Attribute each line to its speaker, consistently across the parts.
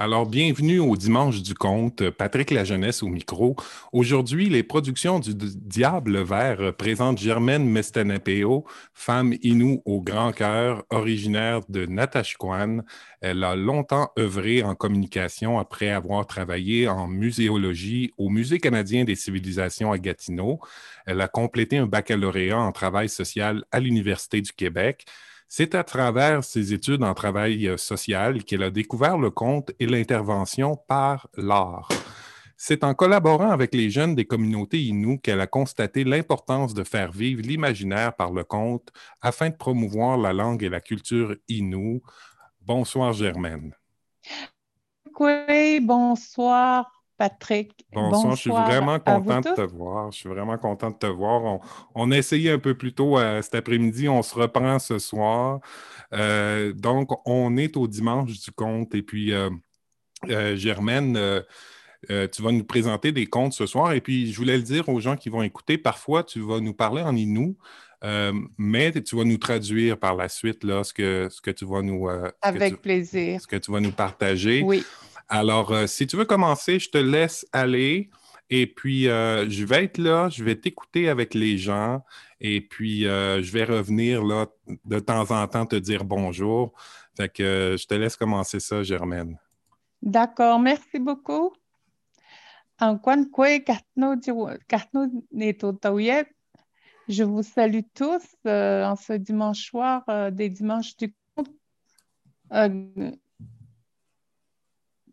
Speaker 1: Alors, bienvenue au Dimanche du Conte, Patrick La Jeunesse au micro. Aujourd'hui, les productions du Diable Vert présentent Germaine Mestanapeo, femme inoue au grand cœur, originaire de Natashquan. Elle a longtemps œuvré en communication après avoir travaillé en muséologie au Musée canadien des civilisations à Gatineau. Elle a complété un baccalauréat en travail social à l'Université du Québec. C'est à travers ses études en travail euh, social qu'elle a découvert le conte et l'intervention par l'art. C'est en collaborant avec les jeunes des communautés Innu qu'elle a constaté l'importance de faire vivre l'imaginaire par le conte afin de promouvoir la langue et la culture Innu. Bonsoir Germaine.
Speaker 2: Oui, bonsoir Patrick.
Speaker 1: Bonsoir, je suis vraiment content de te voir. Je suis vraiment content de te voir. On, a essayé un peu plus tôt euh, cet après-midi, on se reprend ce soir. Euh, donc, on est au dimanche du conte. Et puis, euh, Germaine, tu vas nous présenter des contes ce soir. Et puis, je voulais le dire aux gens qui vont écouter, parfois, tu vas nous parler en Inou. mais tu vas nous traduire par la suite là, ce, que, ce que tu vas nous.
Speaker 2: Avec plaisir.
Speaker 1: Ce que tu vas nous partager.
Speaker 2: Oui.
Speaker 1: Alors, euh, si tu veux commencer, je te laisse aller. Et puis, euh, je vais être là, je vais t'écouter avec les gens. Et puis, euh, je vais revenir de temps en temps te dire bonjour. Fait que je te laisse commencer ça, Germaine.
Speaker 2: D'accord, merci beaucoup. Je vous salue tous en ce dimanche soir des dimanches du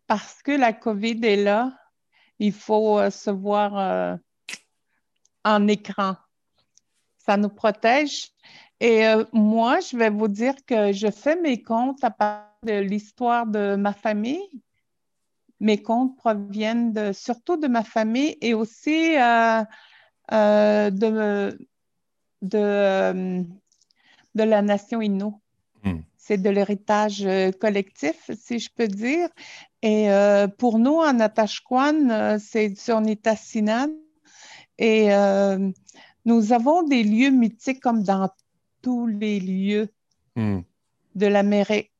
Speaker 2: parce que la COVID est là, il faut euh, se voir euh, en écran. Ça nous protège. Et euh, moi, je vais vous dire que je fais mes comptes à partir de l'histoire de ma famille. Mes comptes proviennent de, surtout de ma famille et aussi de, de, de, la nation Innu. Hmm. C'est de l'héritage collectif, si je peux dire. Et euh, pour nous, en Atashquan, euh, c'est sur Nitassinan. Et euh, nous avons des lieux mythiques comme dans tous les lieux hmm. de l'Amérique.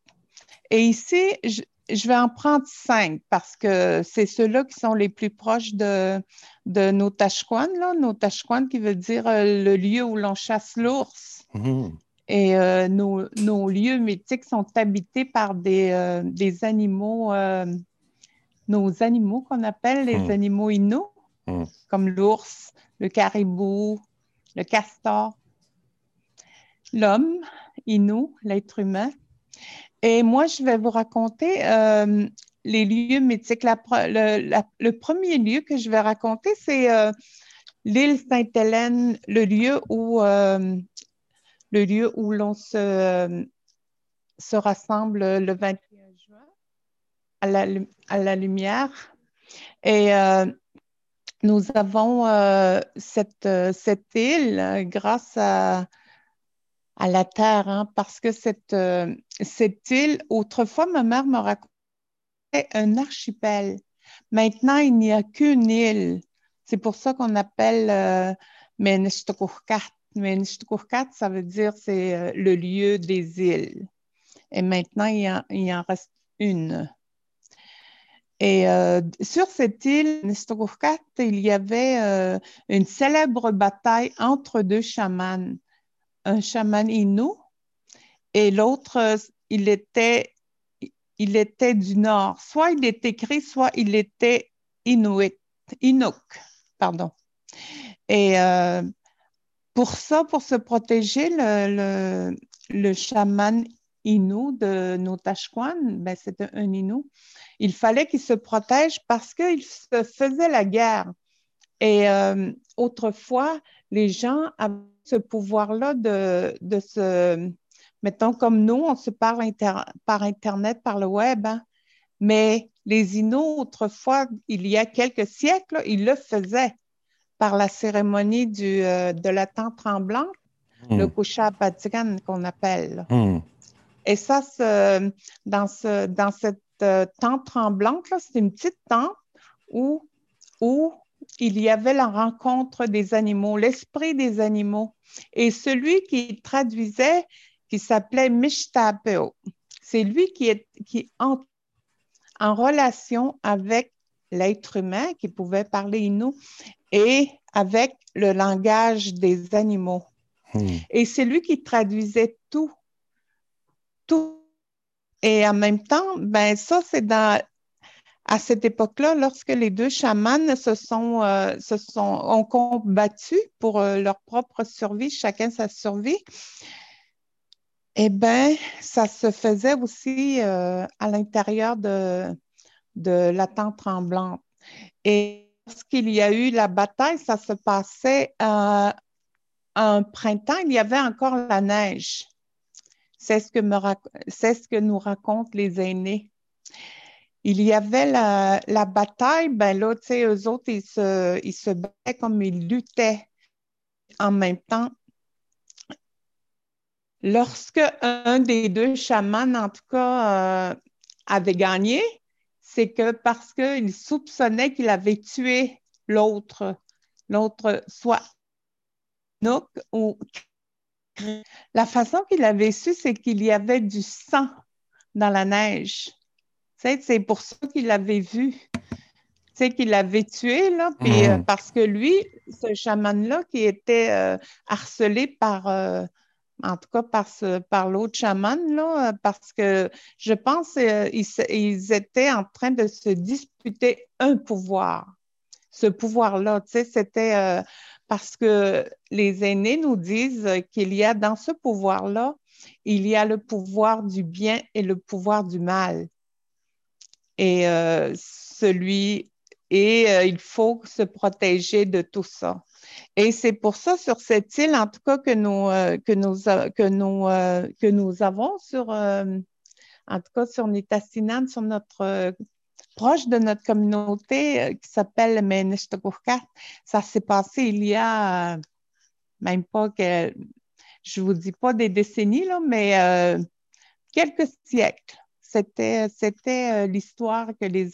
Speaker 2: Et ici, je, vais en prendre cinq parce que c'est ceux-là qui sont les plus proches de, de Notashquan, là. Notashquan qui veut dire le lieu où l'on chasse l'ours. Hmm. Et euh, nos, lieux mythiques sont habités par des, euh, animaux, euh, nos animaux qu'on appelle les hmm. animaux inou, hmm. comme l'ours, le caribou, le castor, l'homme inou, l'être humain. Et moi, je vais vous raconter les lieux mythiques. le, premier lieu que je vais raconter, c'est l'île Sainte-Hélène, le lieu où le lieu où l'on se, se rassemble le 21 juin à la, à la lumière. Et euh, nous avons euh, cette, cette, île grâce à, à la Terre, hein, parce que cette, cette île, autrefois, ma mère me racontait un archipel. Maintenant, il n'y a qu'une île. C'est pour ça qu'on appelle euh, mais Nishtukurkat, ça veut dire c'est euh, le lieu des îles. Et maintenant, il en, reste une. Et euh, sur cette île, Nishtukurkat, il y avait euh, une célèbre bataille entre deux chamans. Un chaman Innu et l'autre, il était, il était du nord. Soit il était écrit, soit il était Inuit, Inuk, pardon. Et pour ça, pour se protéger, le, le, chaman Innu de Notashquan, ben c'était un Innu, il fallait qu'il se protège parce qu'il se faisait la guerre. Et euh, autrefois, les gens avaient ce pouvoir-là de, de, se... Mettons comme nous, on se parle par Internet, par le web, hein. mais les Inuits, autrefois, il y a quelques siècles, ils le faisaient par la cérémonie du, euh, de la tente tremblante, le hmm. Kusha Patigan qu'on appelle. Hmm. Et ça, dans, ce, dans cette euh, tente tremblante, c'est une petite tente où, où il y avait la rencontre des animaux, l'esprit des animaux. Et celui qui traduisait, qui s'appelait Mishtapeo, c'est lui qui est qui en relation avec l'être humain qui pouvait parler Innu et avec le langage des animaux. Hmm. Et c'est lui qui traduisait tout, tout. Et en même temps, ben ça, c'est dans à cette époque-là, lorsque les deux chamans se sont, euh, se sont ont combattu pour euh, leur propre survie, chacun sa survie, eh bien, ça se faisait aussi euh, à l'intérieur de, de la tente tremblante. Et lorsqu'il y a eu la bataille, ça se passait un printemps, il y avait encore la neige. C'est ce que, nous racontent les aînés il y avait la, bataille, ben là, tu sais, eux autres, ils se, ils se battaient comme ils luttaient en même temps. Lorsque un des deux chamans, en tout cas, euh, avait gagné, c'est que parce qu'il soupçonnait qu'il avait tué l'autre, l'autre, soit Nook ou la façon qu'il avait su, c'est qu'il y avait du sang dans la neige c'est pour ça qu'il l'avait vu. C'est qu'il l'avait tué, là, puis, euh, mm. parce que lui, ce chaman-là, qui était euh, harcelé par, euh, en tout cas par, l'autre chaman, là, parce que je pense qu'ils ils étaient en train de se disputer un pouvoir. Ce pouvoir-là, tu sais, c'était parce que les aînés nous disent qu'il y a dans ce pouvoir-là, il y a le pouvoir du bien et le pouvoir du mal et euh, celui et euh, il faut se protéger de tout ça. Et c'est pour ça, sur cette île, en tout cas, que nous, euh, que nous, que nous, que nous avons sur, en tout cas, sur Nitassinan, sur notre, proche de notre communauté qui s'appelle Menestokoukat. Ça s'est passé il y a même pas que, je vous dis pas des décennies, là, mais quelques siècles. C'était, c'était euh, l'histoire que les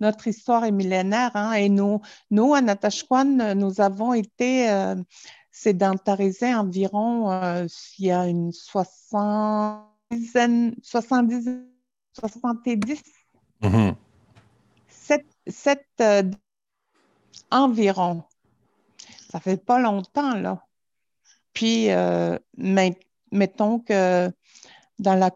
Speaker 2: notre histoire est millénaire hein, et nous, nous, à Natashquan, nous avons été euh, sédentarisés environ euh, il y a une soixantaine, 70, 70, mm environ. Ça fait pas longtemps, là. Puis, mettons que dans la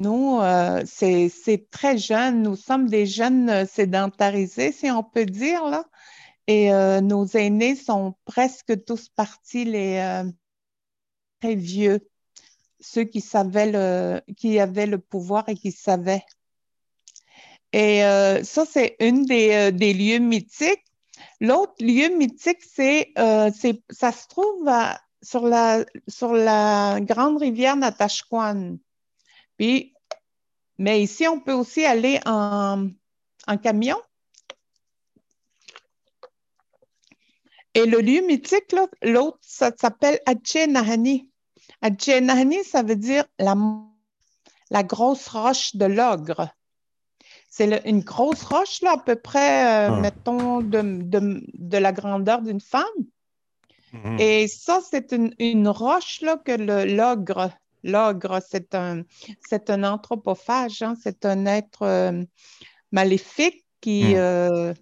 Speaker 2: nous, euh, c'est très jeune. Nous sommes des jeunes euh, sédentarisés, si on peut dire, là. Et euh, nos aînés sont presque tous partis, les très vieux, ceux qui savaient le, qui avaient le pouvoir et qui savaient. Et ça, c'est une des, des, lieux mythiques. L'autre lieu mythique, c'est, ça se trouve sur, la, sur la grande rivière Natashquan. Puis, mais ici, on peut aussi aller en, camion. Et le lieu mythique, l'autre, ça s'appelle Nahani. Nahani, ça veut dire la, la grosse roche de l'ogre. C'est une grosse roche, là, à peu près, euh, ah. mettons, de, la grandeur d'une femme. Mm-hmm. Et ça, c'est une, une, roche là, que l'ogre L'ogre, c'est un, c'est un anthropophage, hein. c'est un être euh, maléfique qui hmm. euh,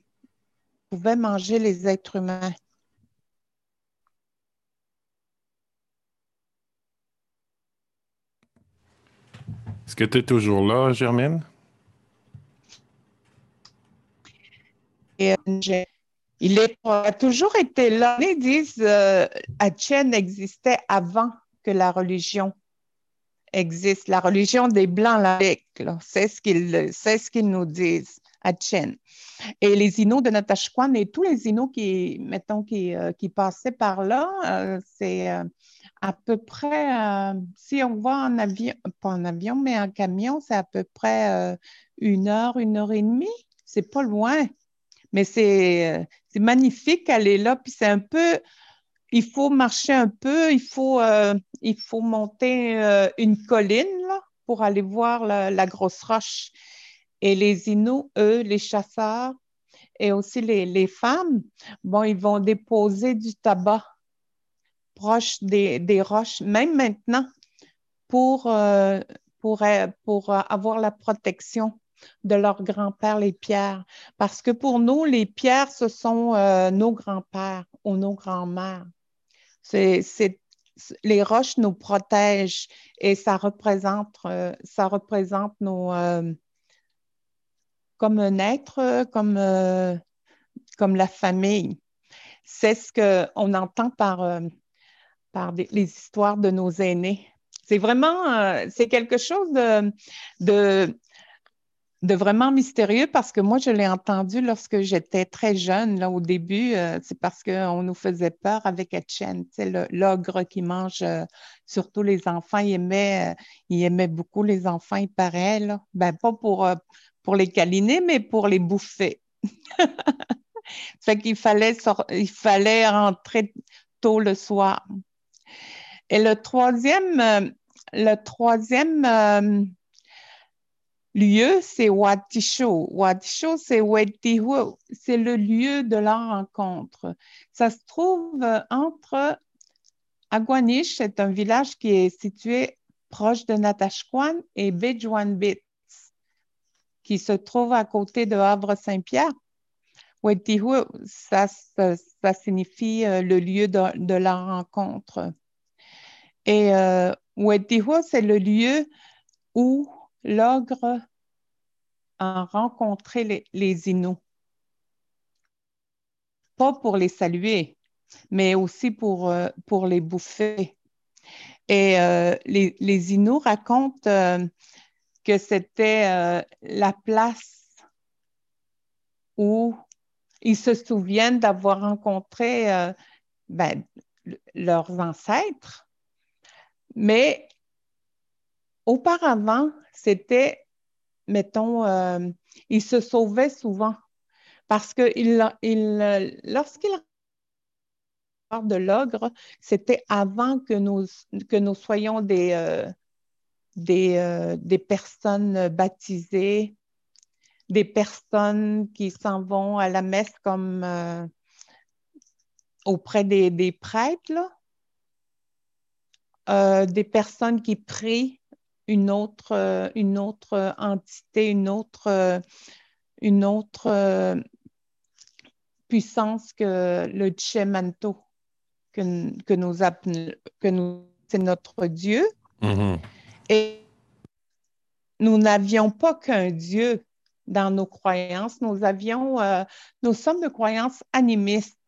Speaker 2: pouvait manger les êtres humains.
Speaker 1: Est-ce que tu es toujours là, Germaine?
Speaker 2: Euh, il a toujours été là. Ils disent euh, existait avant que la religion existe. La religion des Blancs, c'est ce qu'ils ce nous disent à Chen. Et les Inuits de Natashquan et tous les Inuits qui, mettons, qui, euh, qui passaient par là, euh, c'est euh, à peu près, si on va en avion, pas en avion, mais en camion, c'est à peu près une heure, une heure et demie. C'est pas loin. Mais c'est magnifique aller là, puis c'est un peu il faut marcher un peu, il faut, euh, monter euh, une colline pour aller voir la, grosse roche. Et les Inuits, eux, les chasseurs et aussi les, femmes, bon, ils vont déposer du tabac proche des, roches, même maintenant, pour, euh, avoir la protection de leurs grands-pères, les pierres. Parce que pour nous, les pierres, ce sont nos grands-pères ou nos grands-mères. C'est, les roches nous protègent et ça représente, euh, ça représente nos, euh, comme un être, comme, comme la famille. C'est ce qu'on entend par, par les histoires de nos aînés. C'est vraiment, euh, c'est quelque chose de, de, vraiment mystérieux parce que moi, je l'ai entendu lorsque j'étais très jeune, là, au début. Euh, c'est parce qu'on nous faisait peur avec Etienne, l'ogre qui mange euh, surtout les enfants. Il aimait, il aimait beaucoup les enfants, il paraît, là. Ben, pas pour, pour les câliner, mais pour les bouffer. fait qu'il fallait, il fallait rentrer tôt le soir. Et le troisième, euh, le troisième euh, lieu, c'est Watisho. Watisho, c'est Wetihu. C'est le lieu de la rencontre. Ça se trouve euh, entre Aguanish, c'est un village qui est situé proche de Natashquan, et Bits, qui se trouve à côté de Havre-Saint-Pierre. Wetihu, ça, ça, signifie le lieu de, de la rencontre. Et euh, c'est le lieu où l'ogre a rencontré les, les. Pas pour les saluer, mais aussi pour, euh, pour les bouffer. Et euh, les, les, racontent euh, que c'était la place où ils se souviennent d'avoir rencontré ben, leurs ancêtres mais auparavant, c'était, mettons, euh, il se sauvait souvent parce que il, il, lorsqu'il de l'ogre, c'était avant que nous, que nous soyons des, euh, des, euh, des, personnes baptisées, des personnes qui s'en vont à la messe comme auprès des, prêtres. Euh, des personnes qui prient une autre, euh, une autre entité, une autre, euh, une autre puissance que le Chemanto, que, que nous, que nous c'est notre Dieu. Mm-hmm. Et nous n'avions pas qu'un Dieu dans nos croyances, nous avions, nous sommes de croyances animistes.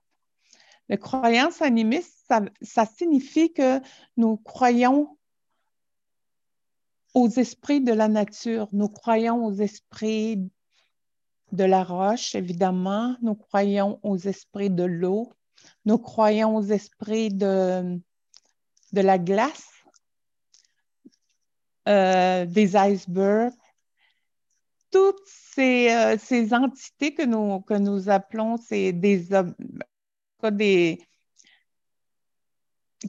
Speaker 2: Les croyances animistes, ça, signifie que nous croyons aux esprits de la nature, nous croyons aux esprits de la roche, évidemment, nous croyons aux esprits de l'eau, nous croyons aux esprits de, de la glace, euh, des icebergs, toutes ces, euh, ces, entités que nous, que nous appelons des, des,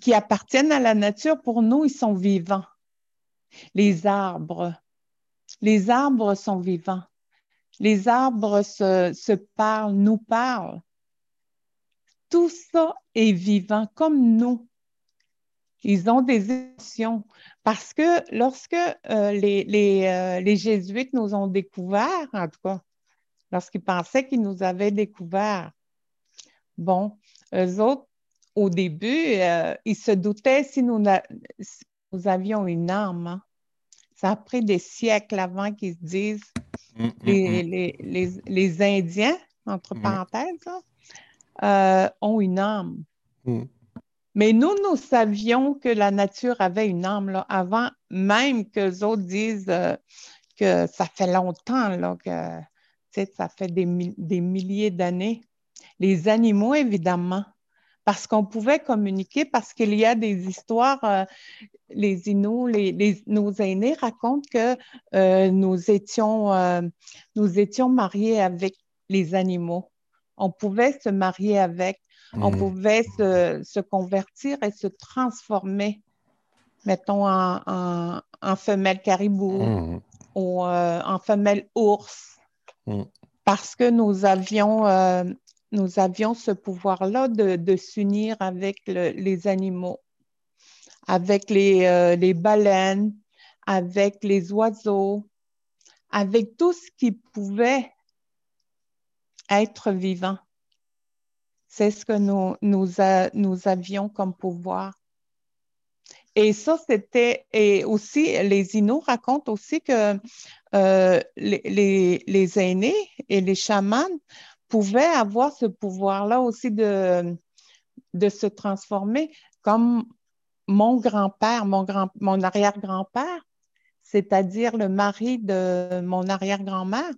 Speaker 2: qui appartiennent à la nature, pour nous, ils sont vivants. Les arbres, les arbres sont vivants. Les arbres se, parlent, nous parlent. Tout ça est vivant comme nous. Ils ont des émotions. Parce que lorsque euh, les, euh, les, Jésuites nous ont découverts, en tout cas, lorsqu'ils pensaient qu'ils nous avaient découverts, bon, eux autres, au début, euh, ils se doutaient si nous, nous avions une arme. Hein. Ça a pris des siècles avant qu'ils se disent, mm, mm, les, mm. les, les, Indiens, entre parenthèses, euh, ont une âme. Mais nous, nous savions que la nature avait une âme là, avant même que les autres disent euh, que ça fait longtemps, là, que ça fait des, des milliers d'années. Les animaux, évidemment, parce qu'on pouvait communiquer, parce qu'il y a des histoires, euh, les Inuits, les, nos aînés racontent que euh, nous, étions, euh, nous étions mariés avec les animaux. On pouvait se marier avec, on mmh. pouvait se, convertir et se transformer, mettons, en, en, femelle caribou mmh. ou en femelle ours. Mmh. Parce que nous avions nous avions ce pouvoir-là de, s'unir avec les animaux, avec les, euh, les, baleines, avec les oiseaux, avec tout ce qui pouvait être vivant. C'est ce que nous, nous, avions comme pouvoir. Et ça, c'était, et aussi, les Inuits racontent aussi que euh, les, les, aînés et les chamans pouvaient avoir ce pouvoir-là aussi de, de se transformer, comme mon grand-père, mon, grand, mon arrière-grand-père, c'est-à-dire le mari de mon arrière-grand-mère,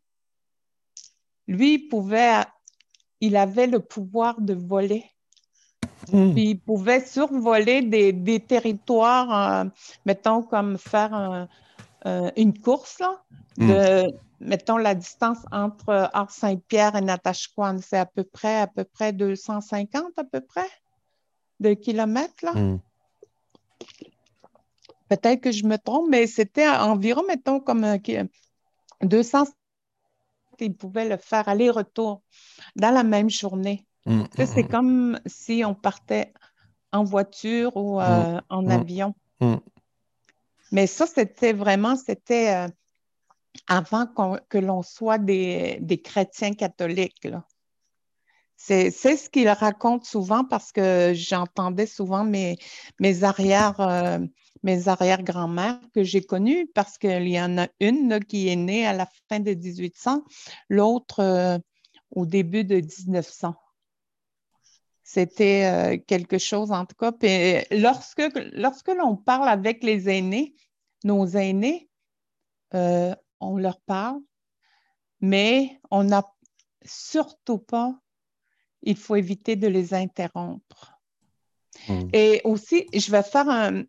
Speaker 2: lui pouvait, il avait le pouvoir de voler. Hmm. Puis il pouvait survoler des, territoires, euh, mettons, comme faire une course, là, hmm. de, mettons, la distance entre Art-Saint-Pierre et Natashquan, c'est à peu près, à peu près 250 à peu près de kilomètres, là. Hmm. Peut-être que je me trompe, mais c'était environ, mettons, comme 200 il pouvait le faire aller-retour dans la même journée. Mm, c'est mm, mm. comme si on partait en voiture ou euh, en avion. Mais ça, c'était vraiment, c'était euh, avant que l'on soit des, chrétiens catholiques. C'est ce qu'il raconte souvent parce que j'entendais souvent mes, mes arrières, euh, mes arrière-grand-mères que j'ai connues parce qu'il y en a une qui est née à la fin de 1800, l'autre euh, au début de 1900. C'était euh, quelque chose, en tout cas. Puis lorsque, lorsque l'on parle avec les aînés, nos aînés, euh, on leur parle, mais on n'a surtout pas, il faut éviter de les interrompre. Hmm. Et aussi, je vais faire un,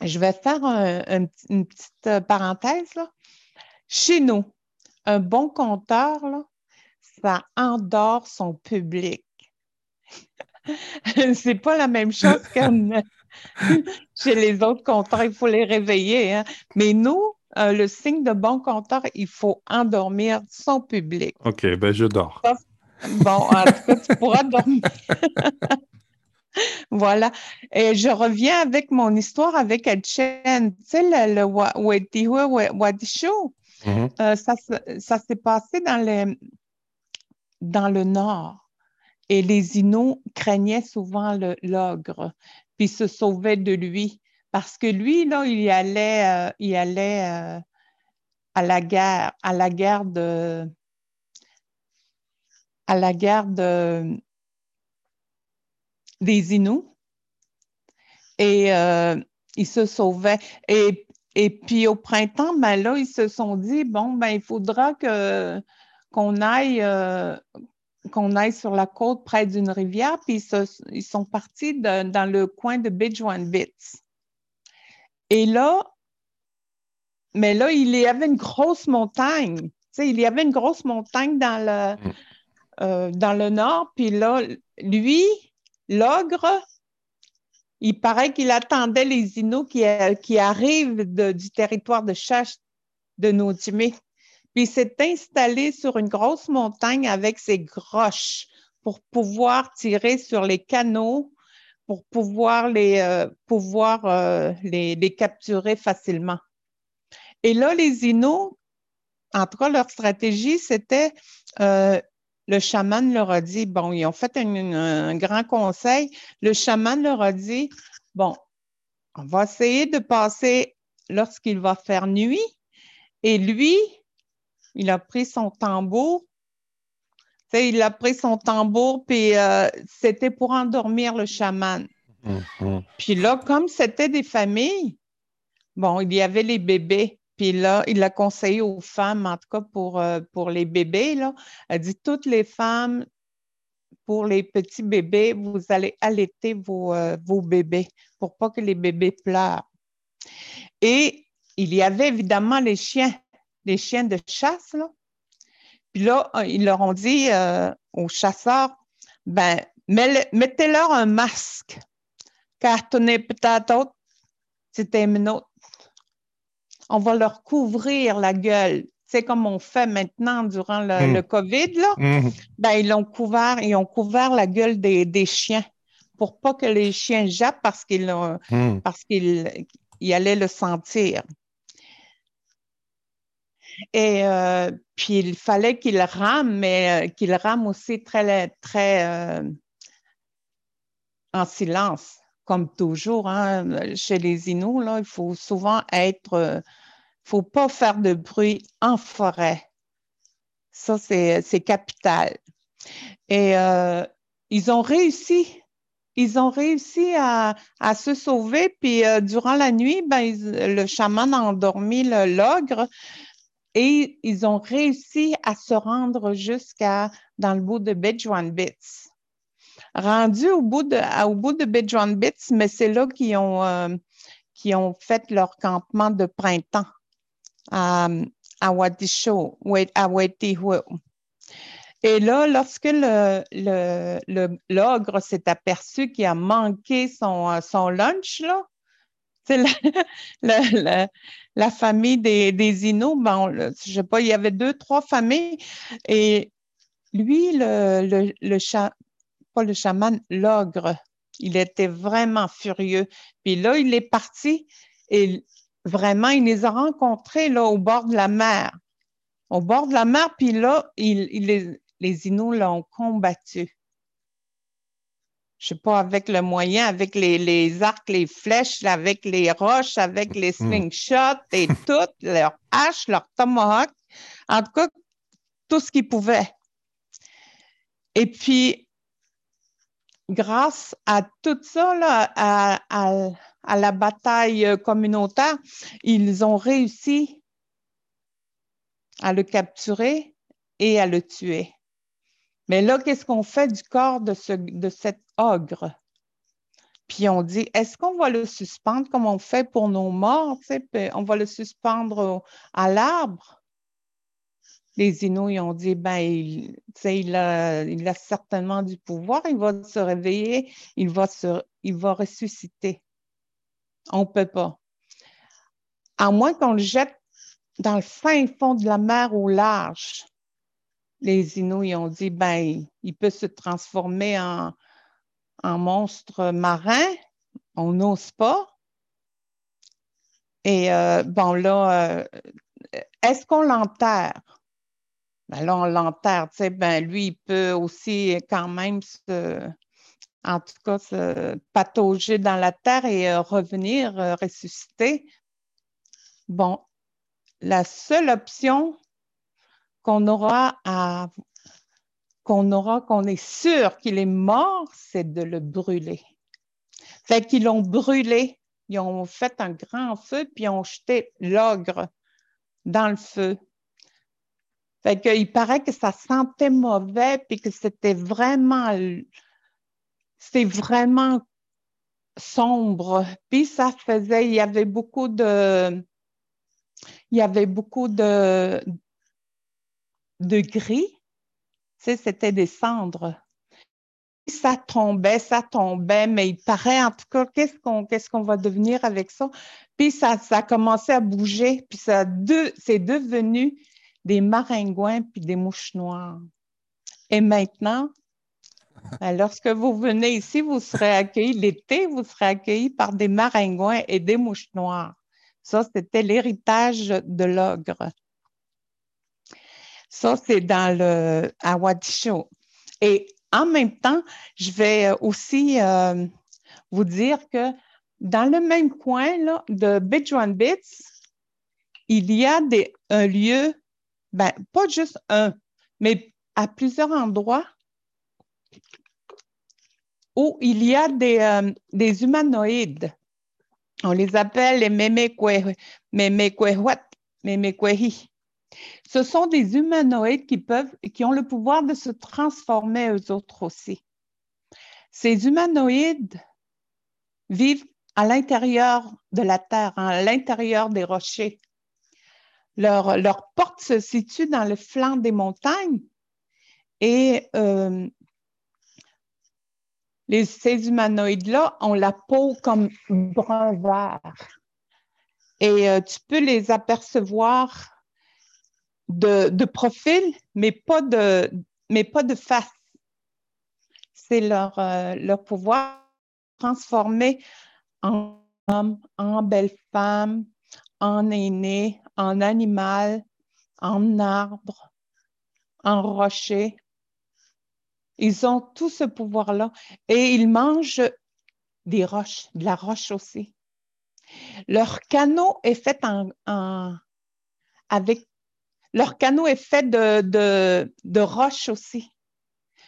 Speaker 2: je vais faire une petite euh, parenthèse. Là. Chez nous, un bon compteur, là, ça endort son public. C'est pas la même chose que chez les autres compteurs, il faut les réveiller. Hein. Mais nous, euh, le signe de bon compteur, il faut endormir son public.
Speaker 1: OK, ben je dors.
Speaker 2: Bon, en tout cas, tu pourras dormir. voilà. Et je reviens avec mon histoire avec Etchen. Tu sais, le, le Wadishu, mm-hmm. euh, ça, ça s'est passé dans, les, dans le nord. Et les Inuits craignaient souvent l'ogre, puis se sauvaient de lui. Parce que lui, là, il allait, euh, il allait euh, à la guerre, à la guerre de à la guerre de des Inuits et euh, ils se sauvaient. Et, et, puis au printemps, ben là, ils se sont dit, bon, ben il faudra que, qu'on aille, euh, qu'on aille sur la côte près d'une rivière, puis ils, sont partis dans le coin de Bits. Et là, mais là, il y avait une grosse montagne. Il y avait une grosse montagne dans le, mm. euh, dans le nord, puis là, lui, L'ogre, il paraît qu'il attendait les Inuits qui, euh, qui arrivent du territoire de chasse de Nautimé. Puis il s'est installé sur une grosse montagne avec ses groches pour pouvoir tirer sur les canaux, pour pouvoir les, euh, euh, les, capturer facilement. Et là, les Inuits, en tout cas, leur stratégie, c'était le chaman leur a dit, bon, ils ont fait un, grand conseil. Le chaman leur a dit, bon, on va essayer de passer lorsqu'il va faire nuit. Et lui, il a pris son tambour. il a pris son tambour, puis euh, c'était pour endormir le chaman. Mm-hmm. Puis là, comme c'était des familles, bon, il y avait les bébés. Puis là, il a conseillé aux femmes, en tout cas pour, euh, pour les bébés, là, a dit toutes les femmes, pour les petits bébés, vous allez allaiter vos, euh, vos bébés pour pas que les bébés pleurent. Et il y avait évidemment les chiens, les chiens de chasse. Là. Puis là, euh, ils leur ont dit aux chasseurs, ben, mettez-leur un masque, car tenez peut-être c'était une autre on va leur couvrir la gueule. C'est comme on fait maintenant durant le, mm. COVID, là. Mm. Ben, ils ont couvert, ils ont couvert la gueule des, chiens pour pas que les chiens jappent parce qu'ils mm. parce qu'ils allaient le sentir. Et euh, puis, il fallait qu'il rame, mais euh, qu'il rame aussi très, très en silence, comme toujours. Hein. Chez les Inuits, là, il faut souvent être... Ne faut pas faire de bruit en forêt. Ça, c'est capital. Et ils ont réussi ils ont réussi à, se sauver. Puis euh, durant la nuit, ben, le chaman a endormi l'ogre et ils ont réussi à se rendre jusqu'à dans le bout de Bits. Rendu au bout de, au bout de mais c'est là qu'ils ont, euh, fait leur campement de printemps à, à Wadisho, à et là, lorsque l'ogre s'est aperçu qu'il a manqué son, euh, lunch, la, la, famille des, des bon, je sais pas, il y avait deux, trois familles. Et lui, le, le, chat, pas le chaman, l'ogre, il était vraiment furieux. Puis là, il est parti et vraiment, il les a rencontrés là, au bord de la mer. Au bord de la mer, puis là, les, les l'ont combattu. Je ne sais pas, avec le moyen, avec les, arcs, les flèches, avec les roches, avec les hmm. slingshots et tout, leurs haches, leurs tomahawks, en tout cas, tout ce qu'ils pouvaient. Et puis, grâce à tout ça, à, à, la bataille communautaire, ils ont réussi à le capturer et à le tuer. Mais là, qu'est-ce qu'on fait du corps de, ce, de cet ogre? Puis on dit, est-ce qu'on va le suspendre comme on fait pour nos morts? On va le suspendre à l'arbre? Les Inuits ont dit, ben, il, il, a, certainement du pouvoir, il va se réveiller, il va, se, il va ressusciter. On ne peut pas. À moins qu'on le jette dans le fin fond de la mer au large les Inuits ont dit, ben, il peut se transformer en, monstre marin. On n'ose pas. Et euh, bon, là, euh, est-ce qu'on l'enterre? Ben là, on l'enterre, tu sais, ben lui, il peut aussi quand même se, en tout cas, se patauger dans la terre et euh, revenir ressusciter. Bon, la seule option, qu'on aura à qu'on aura, qu'on est sûr qu'il est mort, c'est de le brûler. Fait qu'ils l'ont brûlé, ils ont fait un grand feu, puis ils ont jeté l'ogre dans le feu. Fait qu'il paraît que ça sentait mauvais, puis que c'était vraiment, c'était vraiment sombre. Puis ça faisait, il y avait beaucoup de, il y avait beaucoup de, de gris, c'était des cendres. Ça tombait, ça tombait, mais il paraît en tout cas, qu'est-ce qu'on qu'est-ce qu'on va devenir avec ça? Puis ça, ça a commencé à bouger, puis ça c'est devenu des maringouins puis des mouches noires. Et maintenant, ben, lorsque vous venez ici, vous serez accueillis l'été, vous serez accueillis par des maringouins et des mouches noires. Ça, c'était l'héritage de l'ogre. Ça, c'est dans le à Et en même temps, je vais aussi euh, vous dire que dans le même coin là, de Bits, il y a des, un lieu, ben, pas juste un, mais à plusieurs endroits où il y a des, euh, des humanoïdes. On les appelle les Memekwehi. Ce sont des humanoïdes qui peuvent, qui ont le pouvoir de se transformer eux autres aussi. Ces humanoïdes vivent à l'intérieur de la terre, à l'intérieur des rochers. Leur, leur, porte se situe dans le flanc des montagnes et euh, les, ces humanoïdes-là ont la peau comme brun vert. Et euh, tu peux les apercevoir de, profil, mais pas de, mais pas de face. C'est leur, euh, leur pouvoir transformer en homme, en belle femme, en aîné, en animal, en arbre, en rocher. Ils ont tout ce pouvoir-là. Et ils mangent des roches, de la roche aussi. Leur canot est fait en, avec leur canot est fait de, de, roches aussi.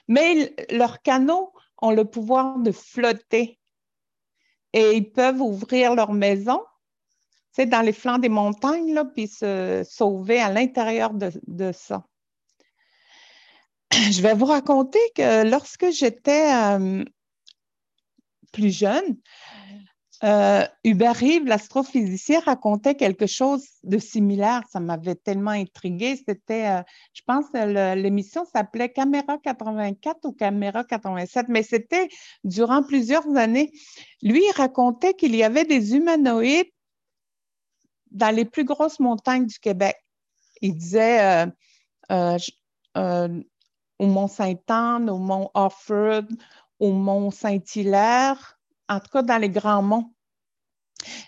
Speaker 2: Mais leurs canaux ont le pouvoir de flotter et ils peuvent ouvrir leur maison, c'est dans les flancs des montagnes, là, puis se sauver à l'intérieur de, de, ça. Je vais vous raconter que lorsque j'étais euh, plus jeune, euh, Hubert Rive, l'astrophysicien, racontait quelque chose de similaire. Ça m'avait tellement intrigué. C'était, euh, je pense, l'émission s'appelait Caméra 84 ou Caméra 87, mais c'était durant plusieurs années. Lui, racontait qu'il y avait des humanoïdes dans les plus grosses montagnes du Québec. Il disait euh, au Mont-Saint-Anne, au Mont Offord, au Mont Saint-Hilaire, en tout cas dans les grands monts.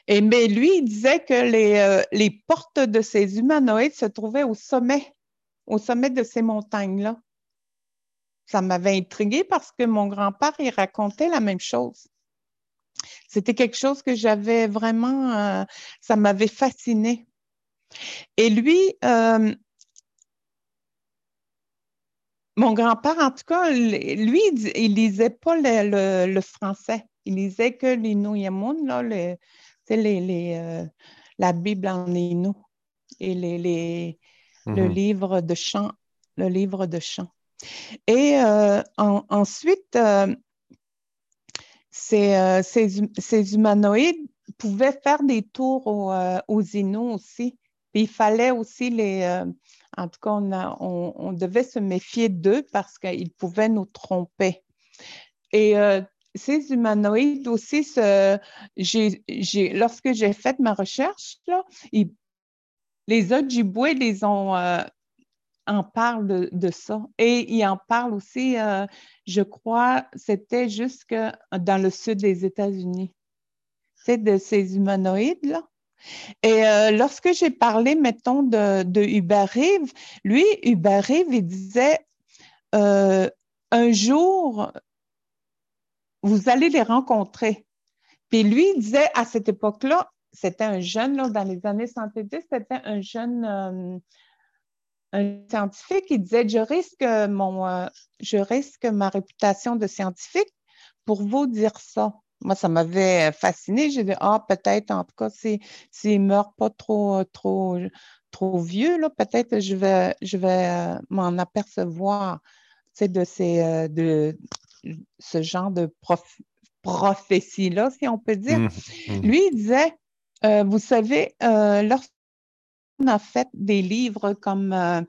Speaker 2: Et, mais lui, il disait que les, euh, les, portes de ces humanoïdes se trouvaient au sommet, au sommet de ces montagnes-là. Ça m'avait intrigué parce que mon grand-père, il racontait la même chose. C'était quelque chose que j'avais vraiment, euh, ça m'avait fasciné. Et lui, euh, mon grand-père, en tout cas, lui, il lisait pas le français. Il lisait que les là, les, les, euh, la Bible en Inou et les, les le mhm. livre de chant, le livre de chant. Et euh, ensuite, euh, ces, ces, humanoïdes pouvaient faire des tours aux, aux Inuits aussi. Puis il fallait aussi les. en tout cas, on, on, devait se méfier d'eux parce qu'ils pouvaient nous tromper. Et ces humanoïdes aussi, lorsque j'ai fait ma recherche, les Ojibwe les ont, euh, en parlent de, ça. Et ils en parlent aussi, euh, je crois, c'était jusque dans le sud des États-Unis. C'est de ces humanoïdes-là. Et euh, lorsque j'ai parlé, mettons, de, de Hubert lui, Hubert il disait un jour, vous allez les rencontrer. Puis lui, il disait à cette époque-là, c'était un jeune, là, dans les années 70, c'était un jeune euh, un scientifique, il disait, je risque, mon, euh, je risque ma réputation de scientifique pour vous dire ça. Moi, ça m'avait fasciné. J'ai dit, ah, peut-être, en tout cas, s'il si, ne meurt pas trop, trop, trop vieux, peut-être je vais, je vais euh, m'en apercevoir de, ces, de, ce genre de prophétie-là, si on peut dire. Mmh, mmh. Lui, il disait, euh, vous savez, euh, lorsqu'on a fait des livres comme euh,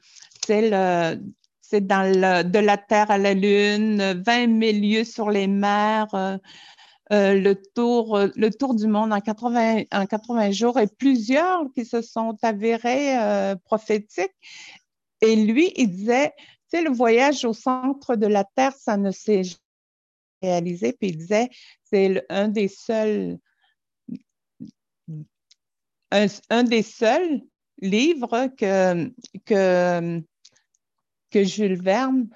Speaker 2: c'est dans le, de la Terre à la Lune, 20 000 lieues sur les mers, le, tour, le tour du monde en 80, en 80 jours et plusieurs qui se sont avérés prophétiques. Et lui, il disait, tu sais, le voyage au centre de la Terre, ça ne s'est réalisé, puis il disait, c'est un des seuls, un, des seuls livres que, que, que Jules Verne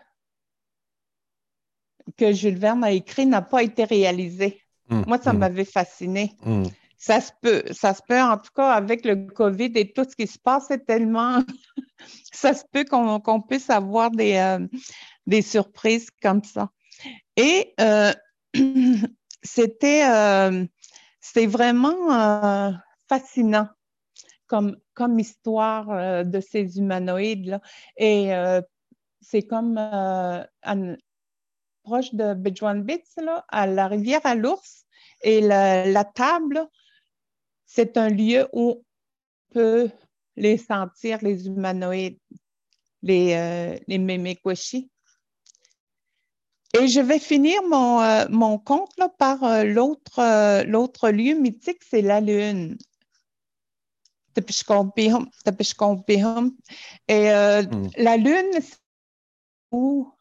Speaker 2: que Jules Verne a écrit n'a pas été réalisé. Hum, Moi, ça hum. m'avait fasciné. Hum. Ça se peut, ça se peut, en tout cas, avec le COVID et tout ce qui se passe, c'est tellement. ça se peut qu'on puisse avoir des, euh, des surprises comme ça. Et euh, c'était euh, vraiment euh, fascinant comme, comme histoire de ces humanoïdes-là. Et c'est comme proche de là, à la rivière à l'ours. Et la, table, c'est un lieu où on peut les sentir, les humanoïdes, les, euh, les et je vais finir mon, euh, mon compte par euh, l'autre, euh, l'autre lieu mythique, c'est la Lune. Et hmm. la Lune, où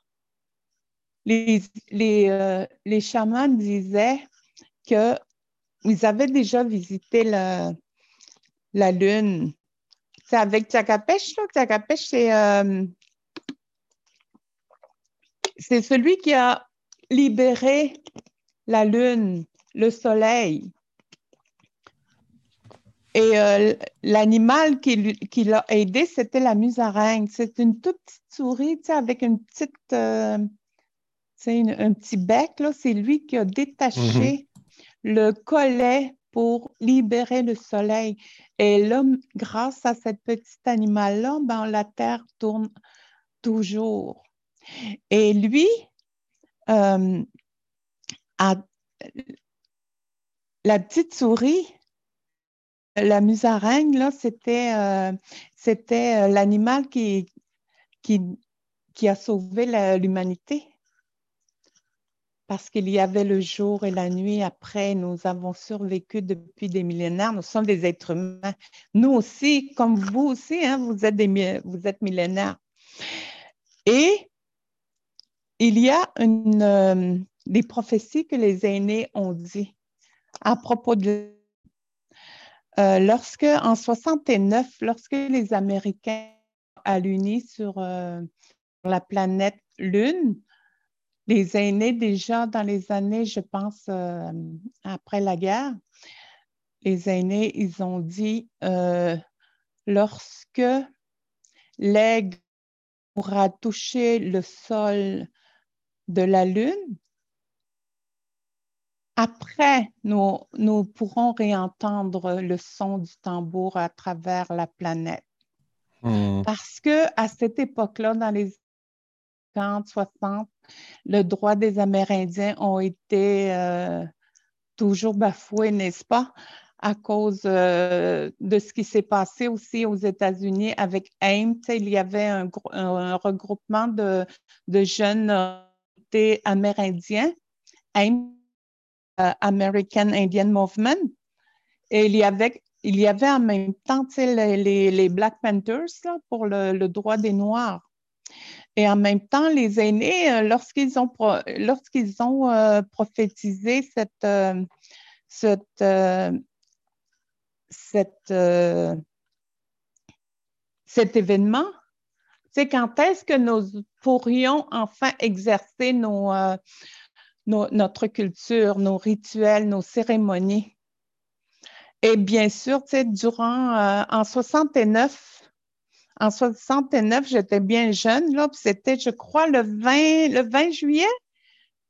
Speaker 2: les, les, les chamans disaient qu'ils avaient déjà visité la, la Lune C'est avec Tchakapèche, là. Tchakapèche, c'est euh, c'est celui qui a libéré la lune, le soleil. Et euh, l'animal qui, qui l'a aidé, c'était la musaraigne. C'est une toute petite souris, avec une petite, euh, un petit bec. C'est lui qui a détaché mm-hmm. le collet pour libérer le soleil. Et là, grâce à cet petit animal-là, ben, la Terre tourne toujours. Et lui, euh, la petite souris, la musaraigne, là, c'était, euh, c'était euh, l'animal qui, qui, qui a sauvé l'humanité parce qu'il y avait le jour et la nuit. Après, nous avons survécu depuis des millénaires. Nous sommes des êtres humains. Nous aussi, comme vous aussi, hein, vous, êtes des, vous êtes millénaires. Et il y a euh, des prophéties que les aînés ont dit à propos de euh, lorsque, en 69, lorsque les Américains ont sur euh, la planète Lune, les aînés déjà dans les années, je pense, après la guerre, les aînés, ils ont dit, lorsque l'aigle pourra toucher le sol de la Lune, après, nous, nous pourrons réentendre le son du tambour à travers la planète. Hmm. Parce que à cette époque-là, dans les 50, 60, le droit des Amérindiens ont été euh, toujours bafoués, n'est-ce pas? à cause euh, de ce qui s'est passé aussi aux États-Unis avec AIM. Il y avait un, regroupement de, jeunes euh, amérindiens, AIM, American Indian Movement. Et il y avait, il y avait en même temps les, les, Black Panthers pour le, droit des Noirs. Et en même temps, les aînés, euh, lorsqu'ils ont, lorsqu'ils ont euh, prophétisé cette, euh, cet événement, c'est quand est-ce que nous pourrions enfin exercer nos, notre culture, nos rituels, nos cérémonies. Et bien sûr, durant, en 69, en 69, j'étais bien jeune, là, c'était, je crois, le 20, le 20 juillet,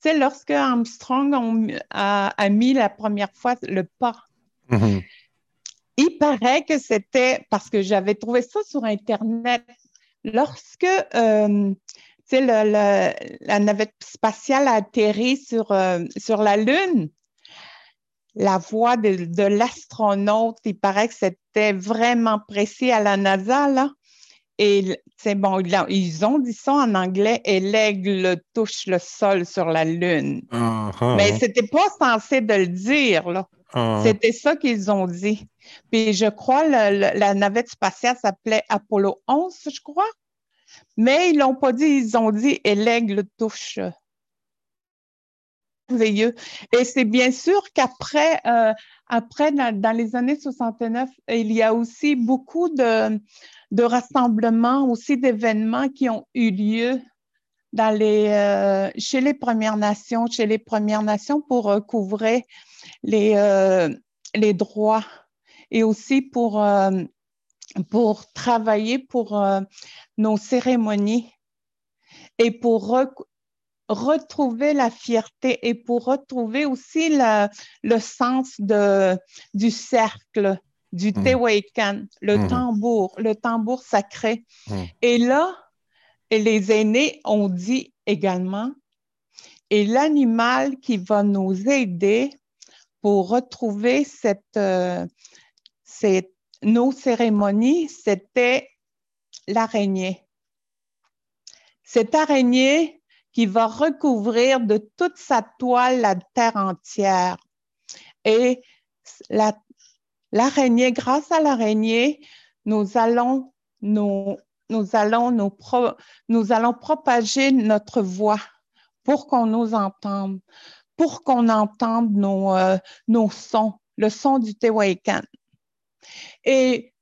Speaker 2: tu sais, lorsque Armstrong a, mis la première fois le pas. Mm-hmm. Il paraît que c'était, parce que j'avais trouvé ça sur Internet, lorsque, euh, la navette spatiale a atterri sur, euh, sur la Lune, la voix de, de l'astronaute, il paraît que c'était vraiment précis à la NASA, là. Et c'est bon, ils ont dit ça en anglais et l'aigle touche le sol sur la Lune. Uh-huh. Mais c'était pas censé de le dire, là. Uh-huh. C'était ça qu'ils ont dit. Puis je crois la, la navette spatiale s'appelait Apollo 11, je crois. Mais ils l'ont pas dit, ils ont dit et l'aigle touche. Merveilleux. Et c'est bien sûr qu'après, euh, dans, les années 69, il y a aussi beaucoup de rassemblements, aussi d'événements qui ont eu lieu dans les, euh, chez les Premières Nations, chez les Premières Nations pour euh, couvrir les, euh, les droits et aussi pour, pour travailler pour nos cérémonies et pour retrouver la fierté et pour retrouver aussi le sens de, du cercle du mmh. Tehuacan, le mmh. tambour, le tambour sacré. Mmh. Et là, les aînés ont dit également, et l'animal qui va nous aider pour retrouver euh, nos cérémonies, c'était l'araignée. Cette araignée qui va recouvrir de toute sa toile la terre entière. Et la l'araignée, grâce à l'araignée, nous allons nous, nous allons nous, nous allons propager notre voix pour qu'on nous entende, pour qu'on entende nos, euh, nos sons, le son du Tehuacan. Et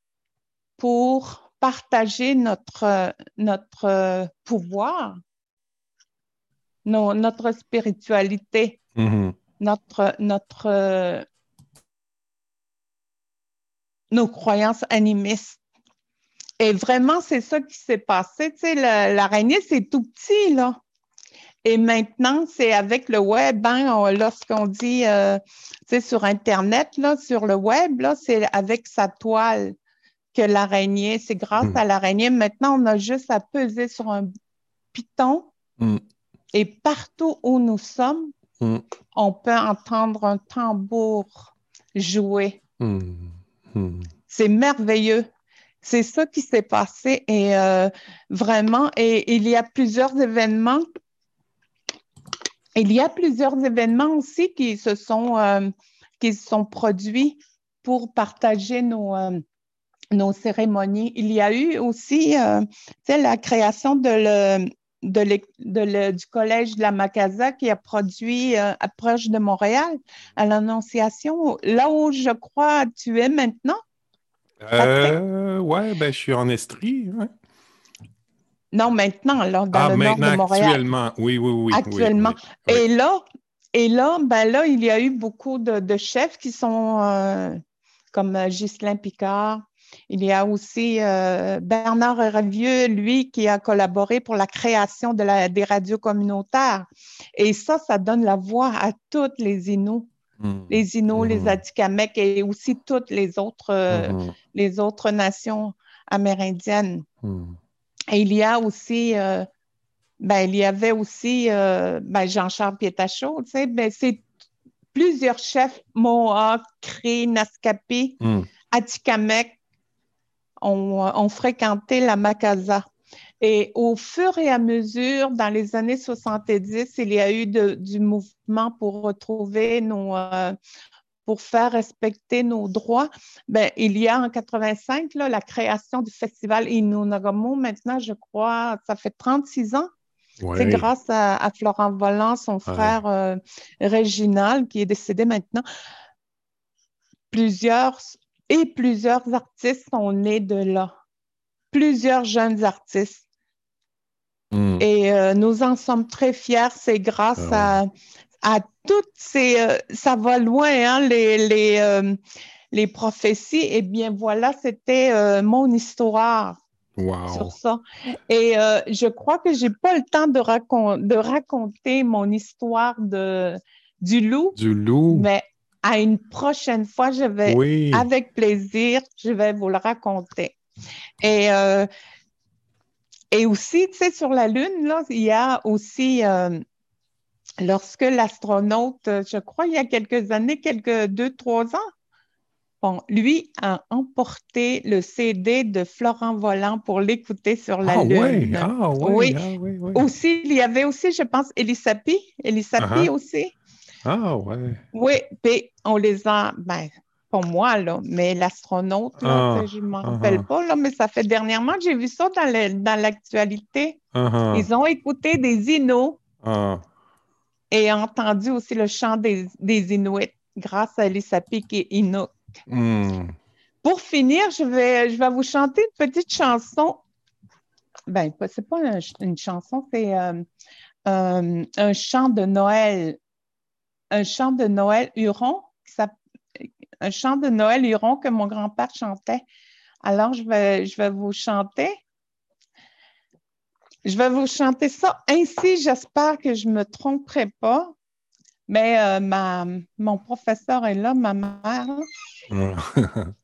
Speaker 2: pour partager notre, notre pouvoir, notre spiritualité, mm-hmm. notre, notre, nos croyances animistes. Et vraiment, c'est ça qui s'est passé. Tu sais, l'araignée, c'est tout petit, là. Et maintenant, c'est avec le web, hein, lorsqu'on dit euh, sur Internet, là, sur le web, là, c'est avec sa toile que l'araignée, c'est grâce hmm. à l'araignée. Maintenant, on a juste à peser sur un piton hmm. et partout où nous sommes, hmm. on peut entendre un tambour jouer. C'est merveilleux. C'est ça qui s'est passé et euh, vraiment, et il y a plusieurs événements il y a plusieurs événements aussi qui se sont, euh, qui sont produits pour partager nos, euh, nos cérémonies. Il y a eu aussi euh, la création du collège de la Macasa qui a produit à proche de Montréal, à l'Annonciation, là où je crois tu es maintenant.
Speaker 1: Oui, ben, je suis en Estrie.
Speaker 2: Non, maintenant, là, dans ah, le nord de Montréal.
Speaker 1: Actuellement, oui, oui, oui.
Speaker 2: Actuellement. Et là, et là, ben là, il y a eu beaucoup de, chefs qui sont euh, comme euh, Ghislain Picard. Il y a aussi euh, Bernard Ravieux, lui, qui a collaboré pour la création de la, des radios communautaires. Et ça, ça donne la voix à toutes les Inuits. Hmm. Les Inuits, les hmm. Atikamekw et aussi toutes les autres, hmm. les autres nations amérindiennes. Et il y a aussi, euh, ben, il y avait aussi euh, ben, Jean-Charles Pietachot, tu sais, ben, c'est plusieurs chefs, Mohawk, Cree, Naskapi, mm. Atikamek, ont, fréquenté la Macasa. Et au fur et à mesure, dans les années 70, il y a eu du mouvement pour retrouver nos, euh, pour faire respecter nos droits, ben, il y a en 85 là, la création du festival Inunagamo. Maintenant, je crois, ça fait 36 ans. C'est grâce à, Florent Volant, son frère euh, Réginal, qui est décédé maintenant. Plusieurs et plusieurs artistes sont nés de là. Plusieurs jeunes artistes. Hmm. Et euh, nous en sommes très fiers. C'est grâce ah à, à toutes ces, euh, ça va loin, hein, les, les, euh, les prophéties. Eh bien, voilà, c'était mon histoire. Sur ça. Et je crois que j'ai pas le temps de, de raconter mon histoire de, du loup.
Speaker 1: Du loup.
Speaker 2: Mais à une prochaine fois, je vais, avec plaisir, je vais vous le raconter. Et, et aussi, tu sais, sur la Lune, là, il y a aussi lorsque l'astronaute, euh, je crois il y a quelques années, quelques deux, trois ans, bon, lui a emporté le CD de Florent Volant pour l'écouter sur la
Speaker 1: ah,
Speaker 2: Lune.
Speaker 1: Ah,
Speaker 2: oui.
Speaker 1: Ah, oui.
Speaker 2: oui, Aussi, il y avait aussi, je pense, Elisapi. Elisapi aussi.
Speaker 1: Ah, ouais.
Speaker 2: Oui, puis on les a, ben, pas moi, là, mais l'astronaute, ah, je ne m'en uh-huh. rappelle pas, là, mais ça fait dernièrement que j'ai vu ça dans l'actualité. Uh-huh. Ils ont écouté des Inos et entendu aussi le chant des, Inuits grâce à Lisapik et Inuk. Hmm. Pour finir, je vais, je vais vous chanter une petite chanson. Ben, c'est pas une chanson, c'est euh, euh, un chant de Noël. Un chant de Noël Huron, un chant de Noël Huron que mon grand-père chantait. Alors, je vais, je vais vous chanter. Je vais vous chanter ça ainsi. J'espère que je ne me tromperai pas. Mais euh, ma, mon professeur est là, ma mère.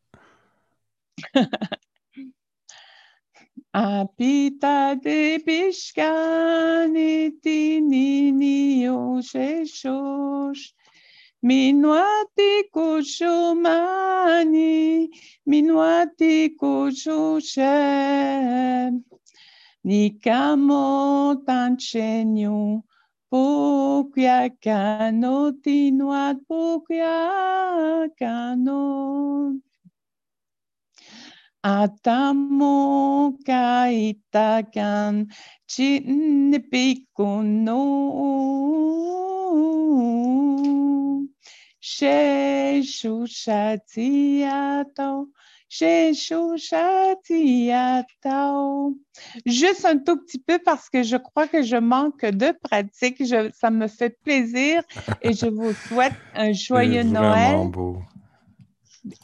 Speaker 2: Apita de bishkaniti nini osheshosh. Minuati kushumani, minuati kushushem. Nikamo tanchenyo pukya kano tinuat pukya kano. Atamo kaitakan chinipikuno. Juste un tout petit peu parce que je crois que je manque de pratique. ça me fait plaisir et je vous souhaite un joyeux Noël.
Speaker 1: Beau.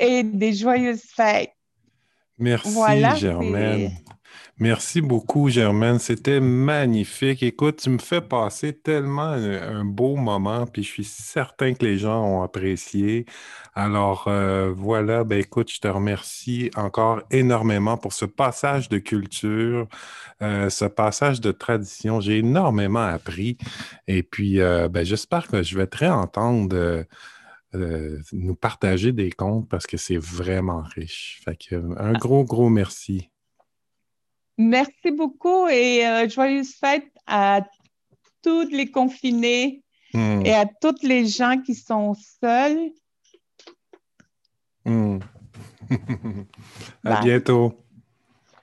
Speaker 2: Et des joyeuses fêtes.
Speaker 1: Merci, voilà, Germaine. Merci beaucoup, Germaine. C'était magnifique. Écoute, tu me fais passer tellement un, beau moment, puis je suis certain que les gens ont apprécié. Alors euh, voilà, ben écoute, je te remercie encore énormément pour ce passage de culture, euh, ce passage de tradition. J'ai énormément appris. Et puis, euh, ben, j'espère que je vais te réentendre. nous partager des comptes parce que c'est vraiment riche. Fait que, un gros, gros merci.
Speaker 2: Merci beaucoup et euh, joyeuses fêtes à tous les confinés hmm. et à toutes les gens qui sont seuls.
Speaker 1: Hmm. à bientôt.